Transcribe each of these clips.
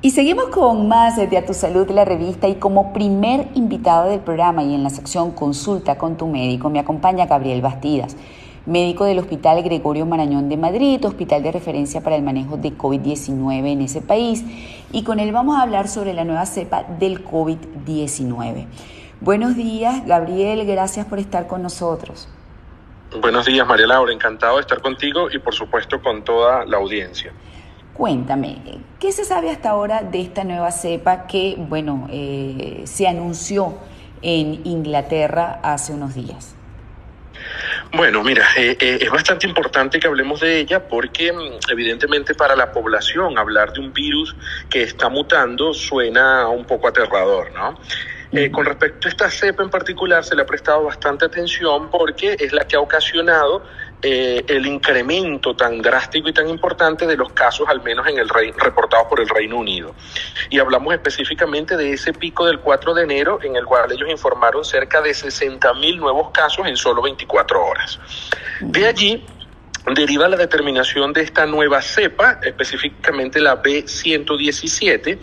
Y seguimos con más de A Tu Salud, la revista, y como primer invitado del programa y en la sección Consulta con tu médico me acompaña Gabriel Bastidas, médico del Hospital Gregorio Marañón de Madrid, hospital de referencia para el manejo de COVID-19 en ese país, y con él vamos a hablar sobre la nueva cepa del COVID-19. Buenos días, Gabriel, gracias por estar con nosotros. Buenos días, María Laura, encantado de estar contigo y por supuesto con toda la audiencia. Cuéntame, ¿qué se sabe hasta ahora de esta nueva cepa que, bueno, eh, se anunció en Inglaterra hace unos días? Bueno, mira, eh, eh, es bastante importante que hablemos de ella porque mm, evidentemente para la población hablar de un virus que está mutando suena un poco aterrador, ¿no? con respecto a esta cepa en particular, se le ha prestado bastante atención porque es la que ha ocasionado eh, el incremento tan drástico y tan importante de los casos, al menos en el reportados por el Reino Unido. Y hablamos específicamente de ese pico del 4 de enero, en el cual ellos informaron cerca de 60 mil nuevos casos en solo 24 horas. De allí deriva la determinación de esta nueva cepa, específicamente la B117,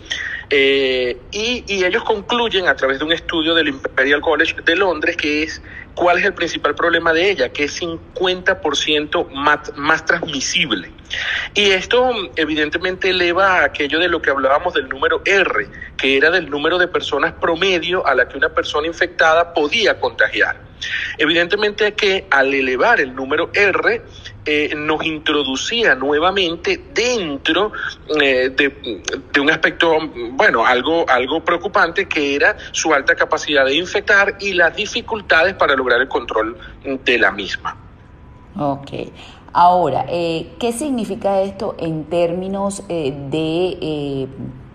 eh, y, ellos concluyen a través de un estudio del Imperial College de Londres que es cuál es el principal problema de ella, que es 50% más, más transmisible. Y esto evidentemente eleva a aquello de lo que hablábamos del número R, que era del número de personas promedio a la que una persona infectada podía contagiar. Evidentemente que al elevar el número R, eh, nos introducía nuevamente dentro eh, de, un aspecto, bueno, algo, algo preocupante que era su alta capacidad de infectar y las dificultades para lograr el control de la misma. Ok. Ahora, eh, ¿qué significa esto en términos de,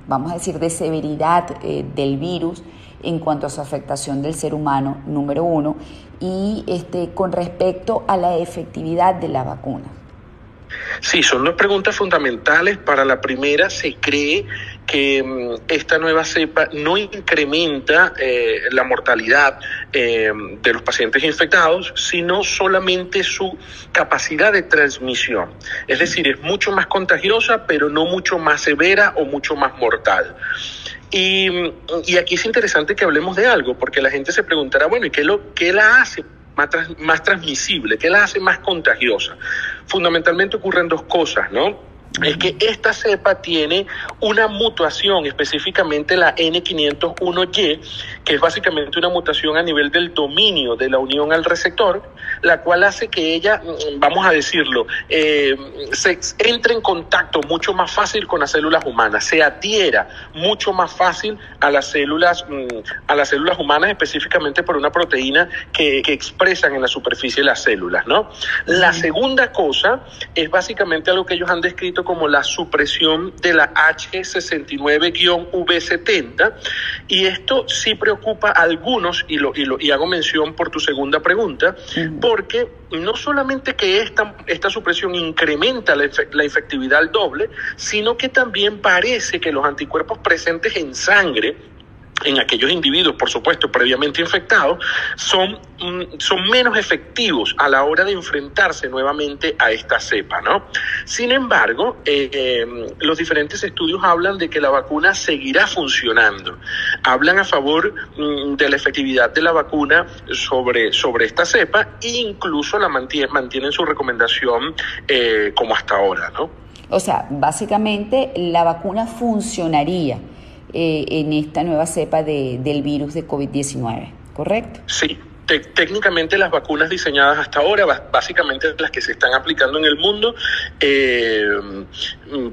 vamos a decir, de severidad del virus? En cuanto a su afectación del ser humano, número uno, y este, con respecto a la efectividad de la vacuna. Sí, son dos preguntas fundamentales. Para la primera, se cree que mm, esta nueva cepa no incrementa eh, la mortalidad eh, de los pacientes infectados, sino solamente su capacidad de transmisión. Es decir, es mucho más contagiosa, pero no mucho más severa o mucho más mortal. Y, aquí es interesante que hablemos de algo, porque la gente se preguntará, bueno, ¿y qué, lo, qué la hace más, más transmisible? ¿Qué la hace más contagiosa? Fundamentalmente ocurren dos cosas, ¿no? Es que esta cepa tiene una mutación, específicamente la N501Y, que es básicamente una mutación a nivel del dominio de la unión al receptor, la cual hace que ella, mm, vamos a decirlo, eh, se entre en contacto mucho más fácil con las células humanas, se adhiera mucho más fácil a las células, mm, a las células humanas, específicamente por una proteína que, que expresan en la superficie de las células, ¿no? La segunda cosa es básicamente algo que ellos han descrito como la supresión de la H69-V70 y esto sí preocupa a algunos y, lo, y, lo, y hago mención por tu segunda pregunta, porque no solamente que esta, esta supresión incrementa la, la efectividad al doble, sino que también parece que los anticuerpos presentes en sangre en aquellos individuos, por supuesto, previamente infectados, son, mm, son menos efectivos a la hora de enfrentarse nuevamente a esta cepa, ¿no? Sin embargo, eh, los diferentes estudios hablan de que la vacuna seguirá funcionando. Hablan a favor mm, de la efectividad de la vacuna sobre, sobre esta cepa e incluso la mantienen, mantienen su recomendación eh, como hasta ahora, ¿no? O sea, básicamente la vacuna funcionaría eh, en esta nueva cepa de, del virus de COVID-19, ¿correcto? Sí, técnicamente las vacunas diseñadas hasta ahora, básicamente las que se están aplicando en el mundo, eh,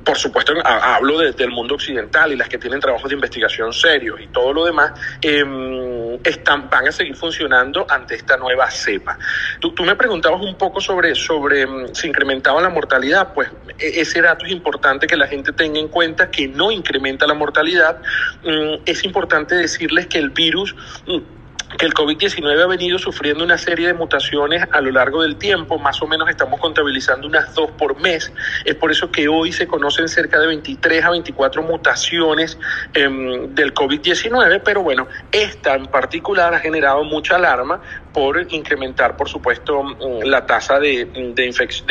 por supuesto hablo del mundo occidental y las que tienen trabajos de investigación serios y todo lo demás, em, están, van a seguir funcionando ante esta nueva cepa. Tú, tú me preguntabas un poco sobre, sobre em, si incrementaba la mortalidad, pues e, ese dato es importante que la gente tenga en cuenta que no incrementa la mortalidad. Mm, es importante decirles que el virus mm, que el COVID-19 ha venido sufriendo una serie de mutaciones a lo largo del tiempo, más o menos estamos contabilizando unas dos por mes, es por eso que hoy se conocen cerca de 23 a 24 mutaciones em, del COVID-19, pero bueno, esta en particular ha generado mucha alarma por incrementar, por supuesto, mm, la tasa de, infección.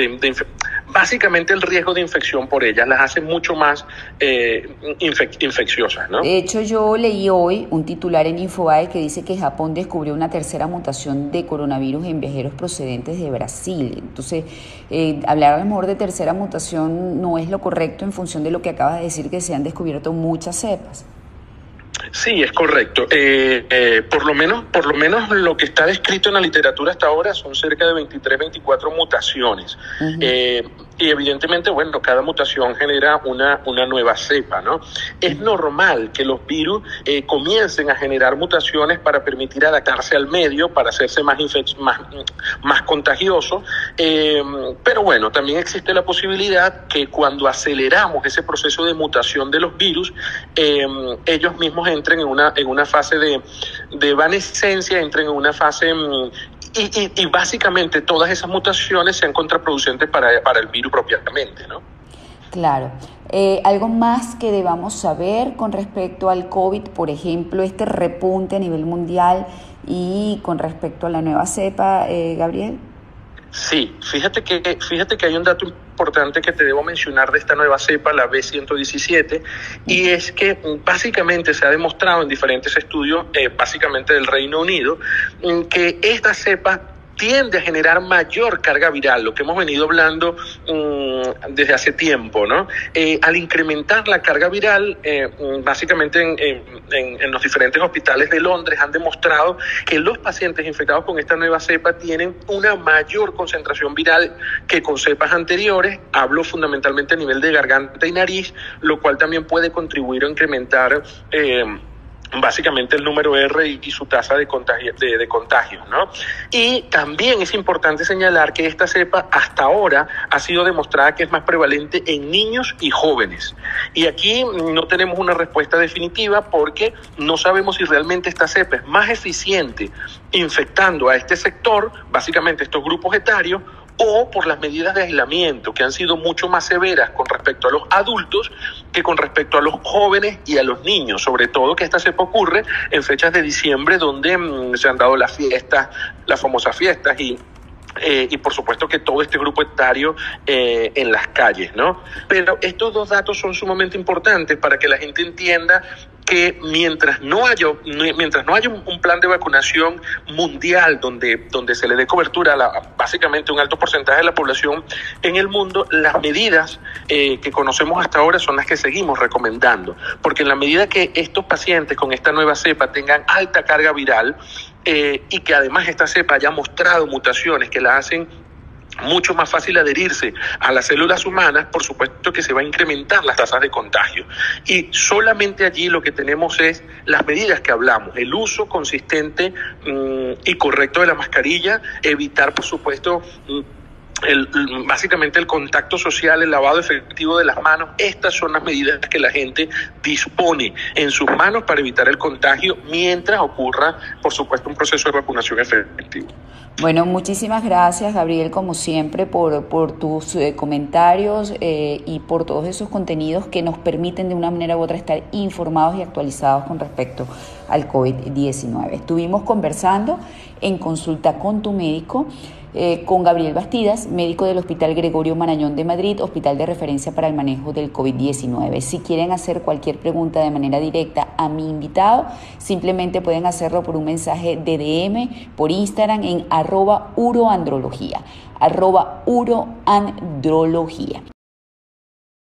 básicamente el riesgo de infección por ellas las hace mucho más eh, infecciosas. ¿no? De hecho, yo leí hoy un titular en Infobae que dice que Japón descubrió una tercera mutación de coronavirus en viajeros procedentes de Brasil. Entonces, eh, hablar a lo mejor de tercera mutación no es lo correcto en función de lo que acabas de decir, que se han descubierto muchas cepas. Sí, es correcto. Eh, eh, por lo menos, por lo menos lo que está descrito en la literatura hasta ahora son cerca de 23, 24 mutaciones. eh, y evidentemente, bueno, cada mutación genera una, una nueva cepa, ¿no? Es normal que los virus eh, comiencen a generar mutaciones para permitir adaptarse al medio, para hacerse más, más, más contagioso, eh, pero bueno, también existe la posibilidad que cuando aceleramos ese proceso de mutación de los virus, eh, ellos mismos entren en una, en una fase de, de evanescencia, entren en una fase mm, y, y, básicamente todas esas mutaciones sean contraproducentes para, para el virus propiamente, ¿no? Claro. Eh, ¿Algo más que debamos saber con respecto al COVID, por ejemplo, este repunte a nivel mundial y con respecto a la nueva cepa, eh, Gabriel? Sí, fíjate que, fíjate que hay un dato importante que te debo mencionar de esta nueva cepa, la B117, y es que básicamente se ha demostrado en diferentes estudios, eh, básicamente del Reino Unido, que esta cepa tiende a generar mayor carga viral, lo que hemos venido hablando um, desde hace tiempo, ¿no? Eh, al incrementar la carga viral, eh, básicamente en, en, en, los diferentes hospitales de Londres han demostrado que los pacientes infectados con esta nueva cepa tienen una mayor concentración viral que con cepas anteriores, hablo fundamentalmente a nivel de garganta y nariz, lo cual también puede contribuir a incrementar eh, básicamente el número R y, su tasa de, contagio, de contagios, ¿no? Y también es importante señalar que esta cepa hasta ahora ha sido demostrada que es más prevalente en niños y jóvenes. Y aquí no tenemos una respuesta definitiva porque no sabemos si realmente esta cepa es más eficiente infectando a este sector, básicamente estos grupos etarios, o por las medidas de aislamiento que han sido mucho más severas con respecto a los adultos que con respecto a los jóvenes y a los niños, sobre todo que esta cepa ocurre en fechas de diciembre donde mmm, se han dado las fiestas, las famosas fiestas y eh, y por supuesto que todo este grupo etario eh, en las calles, ¿no? Pero estos dos datos son sumamente importantes para que la gente entienda que mientras no haya, mientras no haya un plan de vacunación mundial donde, donde se le dé cobertura a la, básicamente un alto porcentaje de la población en el mundo, las medidas eh, que conocemos hasta ahora son las que seguimos recomendando. Porque en la medida que estos pacientes con esta nueva cepa tengan alta carga viral, eh, y que además esta cepa haya mostrado mutaciones que la hacen mucho más fácil adherirse a las células humanas, por supuesto que se va a incrementar las tasas de contagio. Y solamente allí lo que tenemos es las medidas que hablamos, el uso consistente mmm, y correcto de la mascarilla, evitar, por supuesto, mmm, el, básicamente el contacto social, el lavado efectivo de las manos, estas son las medidas que la gente dispone en sus manos para evitar el contagio mientras ocurra, por supuesto, un proceso de vacunación efectivo. Bueno, muchísimas gracias, Gabriel, como siempre, por, tus eh, comentarios eh, y por todos esos contenidos que nos permiten de una manera u otra estar informados y actualizados con respecto al COVID-19. Estuvimos conversando en consulta con tu médico. Eh, con Gabriel Bastidas, médico del Hospital Gregorio Marañón de Madrid, hospital de referencia para el manejo del COVID-19. Si quieren hacer cualquier pregunta de manera directa a mi invitado, simplemente pueden hacerlo por un mensaje de DM por Instagram en arroba uroandrología, arroba uroandrología.